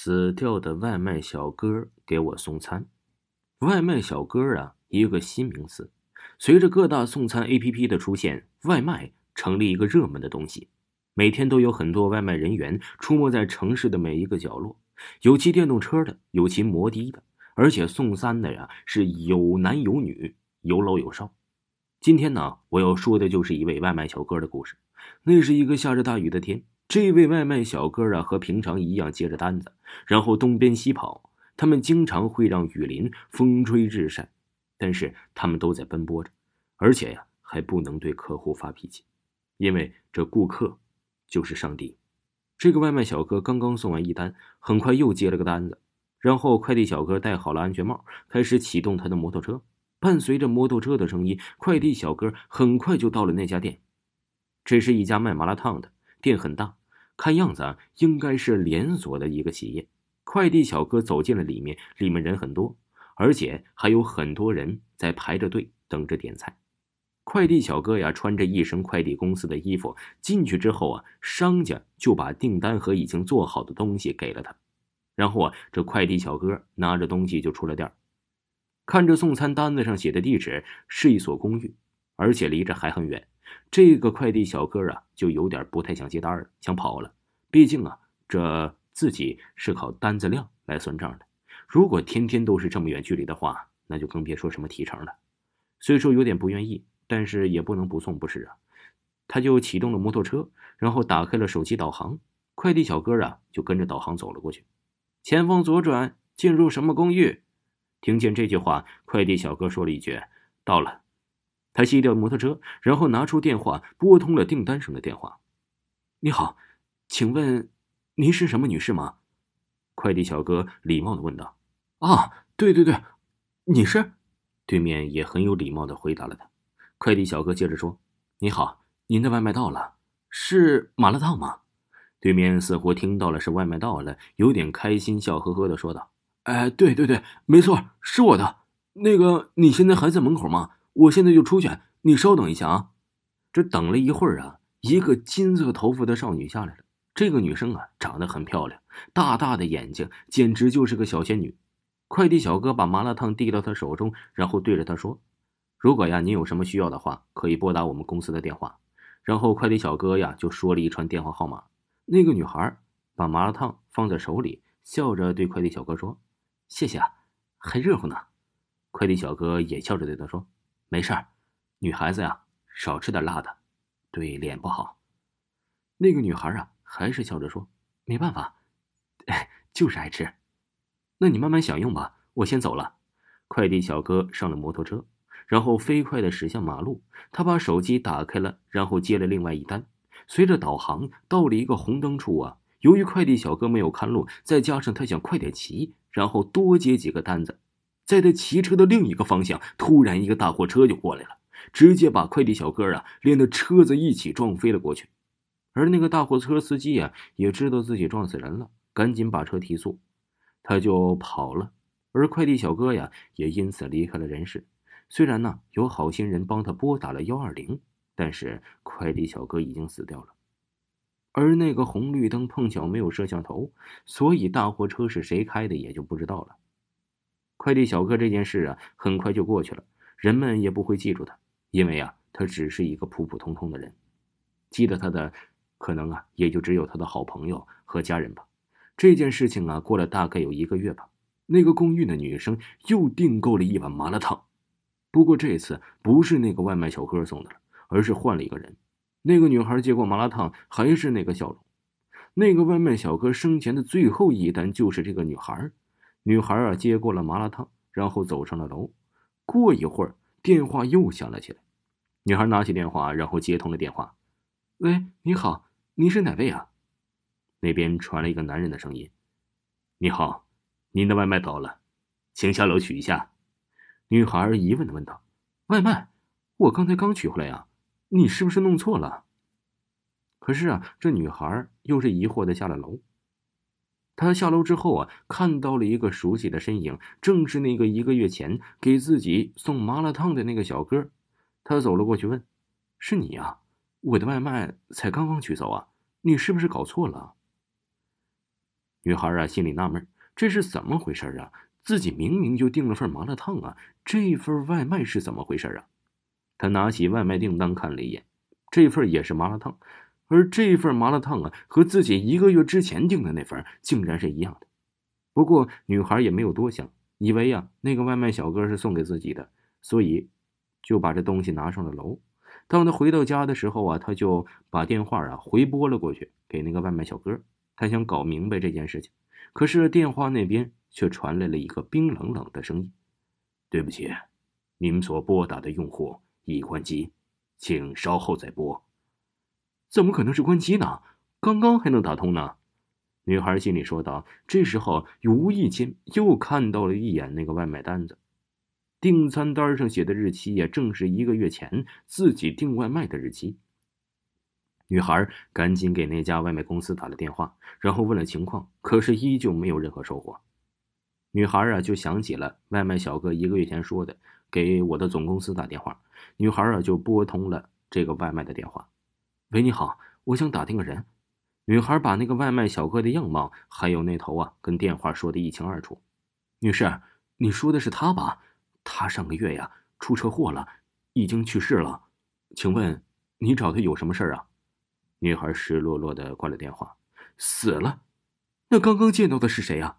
死掉的外卖小哥给我送餐。外卖小哥啊，一个新名词。随着各大送餐 APP 的出现，外卖成了一个热门的东西。每天都有很多外卖人员出没在城市的每一个角落，有骑电动车的，有骑摩的的，而且送餐的呀是有男有女，有老有少。今天呢，我要说的就是一位外卖小哥的故事。那是一个下着大雨的天。这位外卖小哥啊，和平常一样接着单子，然后东边西跑。他们经常会让雨淋、风吹日晒，但是他们都在奔波着，而且呀，还不能对客户发脾气，因为这顾客就是上帝。这个外卖小哥刚刚送完一单，很快又接了个单子，然后快递小哥戴好了安全帽，开始启动他的摩托车。伴随着摩托车的声音，快递小哥很快就到了那家店。这是一家卖麻辣烫的店，很大。看样子，应该是连锁的一个企业。快递小哥走进了里面，里面人很多，而且还有很多人在排着队等着点菜。快递小哥呀，穿着一身快递公司的衣服进去之后啊，商家就把订单和已经做好的东西给了他。然后啊，这快递小哥拿着东西就出了店看着送餐单子上写的地址是一所公寓，而且离着还很远。这个快递小哥啊，就有点不太想接单了，想跑了。毕竟啊，这自己是靠单子量来算账的。如果天天都是这么远距离的话，那就更别说什么提成了。虽说有点不愿意，但是也不能不送，不是啊？他就启动了摩托车，然后打开了手机导航。快递小哥啊，就跟着导航走了过去。前方左转，进入什么公寓？听见这句话，快递小哥说了一句：“到了。”他熄掉摩托车，然后拿出电话拨通了订单上的电话。你好，请问您是什么女士吗？快递小哥礼貌的问道。啊，对对对，你是？对面也很有礼貌的回答了他。快递小哥接着说：“你好，您的外卖到了，是麻辣烫吗？”对面似乎听到了是外卖到了，有点开心，笑呵呵的说道：“哎，对对对，没错，是我的。那个，你现在还在门口吗？”我现在就出去，你稍等一下啊！这等了一会儿啊，一个金色头发的少女下来了。这个女生啊，长得很漂亮，大大的眼睛，简直就是个小仙女。快递小哥把麻辣烫递到她手中，然后对着她说：“如果呀，您有什么需要的话，可以拨打我们公司的电话。”然后快递小哥呀，就说了一串电话号码。那个女孩把麻辣烫放在手里，笑着对快递小哥说：“谢谢啊，还热乎呢。”快递小哥也笑着对她说。没事儿，女孩子呀，少吃点辣的，对脸不好。那个女孩啊，还是笑着说：“没办法，哎就是爱吃。那你慢慢享用吧，我先走了。”快递小哥上了摩托车，然后飞快的驶向马路。他把手机打开了，然后接了另外一单。随着导航到了一个红灯处啊，由于快递小哥没有看路，再加上他想快点骑，然后多接几个单子。在他骑车的另一个方向，突然一个大货车就过来了，直接把快递小哥啊连那车子一起撞飞了过去。而那个大货车司机啊也知道自己撞死人了，赶紧把车提速，他就跑了。而快递小哥呀也因此离开了人世。虽然呢有好心人帮他拨打了幺二零，但是快递小哥已经死掉了。而那个红绿灯碰巧没有摄像头，所以大货车是谁开的也就不知道了。快递小哥这件事啊，很快就过去了，人们也不会记住他，因为啊，他只是一个普普通通的人。记得他的，可能啊，也就只有他的好朋友和家人吧。这件事情啊，过了大概有一个月吧，那个公寓的女生又订购了一碗麻辣烫，不过这次不是那个外卖小哥送的了，而是换了一个人。那个女孩接过麻辣烫，还是那个笑容。那个外卖小哥生前的最后一单就是这个女孩。女孩啊，接过了麻辣烫，然后走上了楼。过一会儿，电话又响了起来。女孩拿起电话，然后接通了电话。“喂，你好，你是哪位啊？”那边传来一个男人的声音。“你好，您的外卖到了，请下楼取一下。”女孩疑问的问道：“外卖？我刚才刚取回来呀，你是不是弄错了？”可是啊，这女孩又是疑惑的下了楼。他下楼之后啊，看到了一个熟悉的身影，正是那个一个月前给自己送麻辣烫的那个小哥。他走了过去问：“是你啊？我的外卖才刚刚取走啊，你是不是搞错了？”女孩啊，心里纳闷，这是怎么回事啊？自己明明就订了份麻辣烫啊，这份外卖是怎么回事啊？他拿起外卖订单看了一眼，这份也是麻辣烫，而这份麻辣烫啊，和自己一个月之前订的那份竟然是一样的。不过女孩也没有多想，以为呀那个外卖小哥是送给自己的，所以就把这东西拿上了楼。当他回到家的时候啊，他就把电话啊回拨了过去给那个外卖小哥，他想搞明白这件事情。可是电话那边。却传来了一个冰冷冷的声音：“对不起，您所拨打的用户已关机，请稍后再拨。”怎么可能是关机呢？刚刚还能打通呢？女孩心里说道。这时候，无意间又看到了一眼那个外卖单子，订餐单上写的日期也正是一个月前自己订外卖的日期。女孩赶紧给那家外卖公司打了电话，然后问了情况，可是依旧没有任何收获。女孩啊，就想起了外卖小哥一个月前说的，给我的总公司打电话。女孩啊，就拨通了这个外卖的电话。喂，你好，我想打听个人。女孩把那个外卖小哥的样貌还有那头啊，跟电话说的一清二楚。女士，你说的是他吧？他上个月呀出车祸了，已经去世了。请问你找他有什么事儿啊？女孩失落落的挂了电话。死了？那刚刚见到的是谁呀？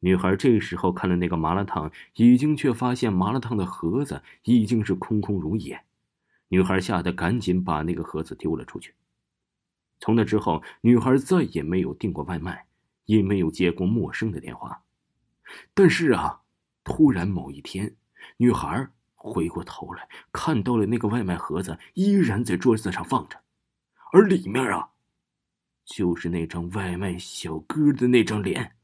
女孩这时候看了那个麻辣烫，已经却发现麻辣烫的盒子已经是空空如也。女孩吓得赶紧把那个盒子丢了出去。从那之后，女孩再也没有订过外卖，也没有接过陌生的电话。但是啊，突然某一天，女孩回过头来，看到了那个外卖盒子依然在桌子上放着，而里面啊，就是那张外卖小哥的那张脸。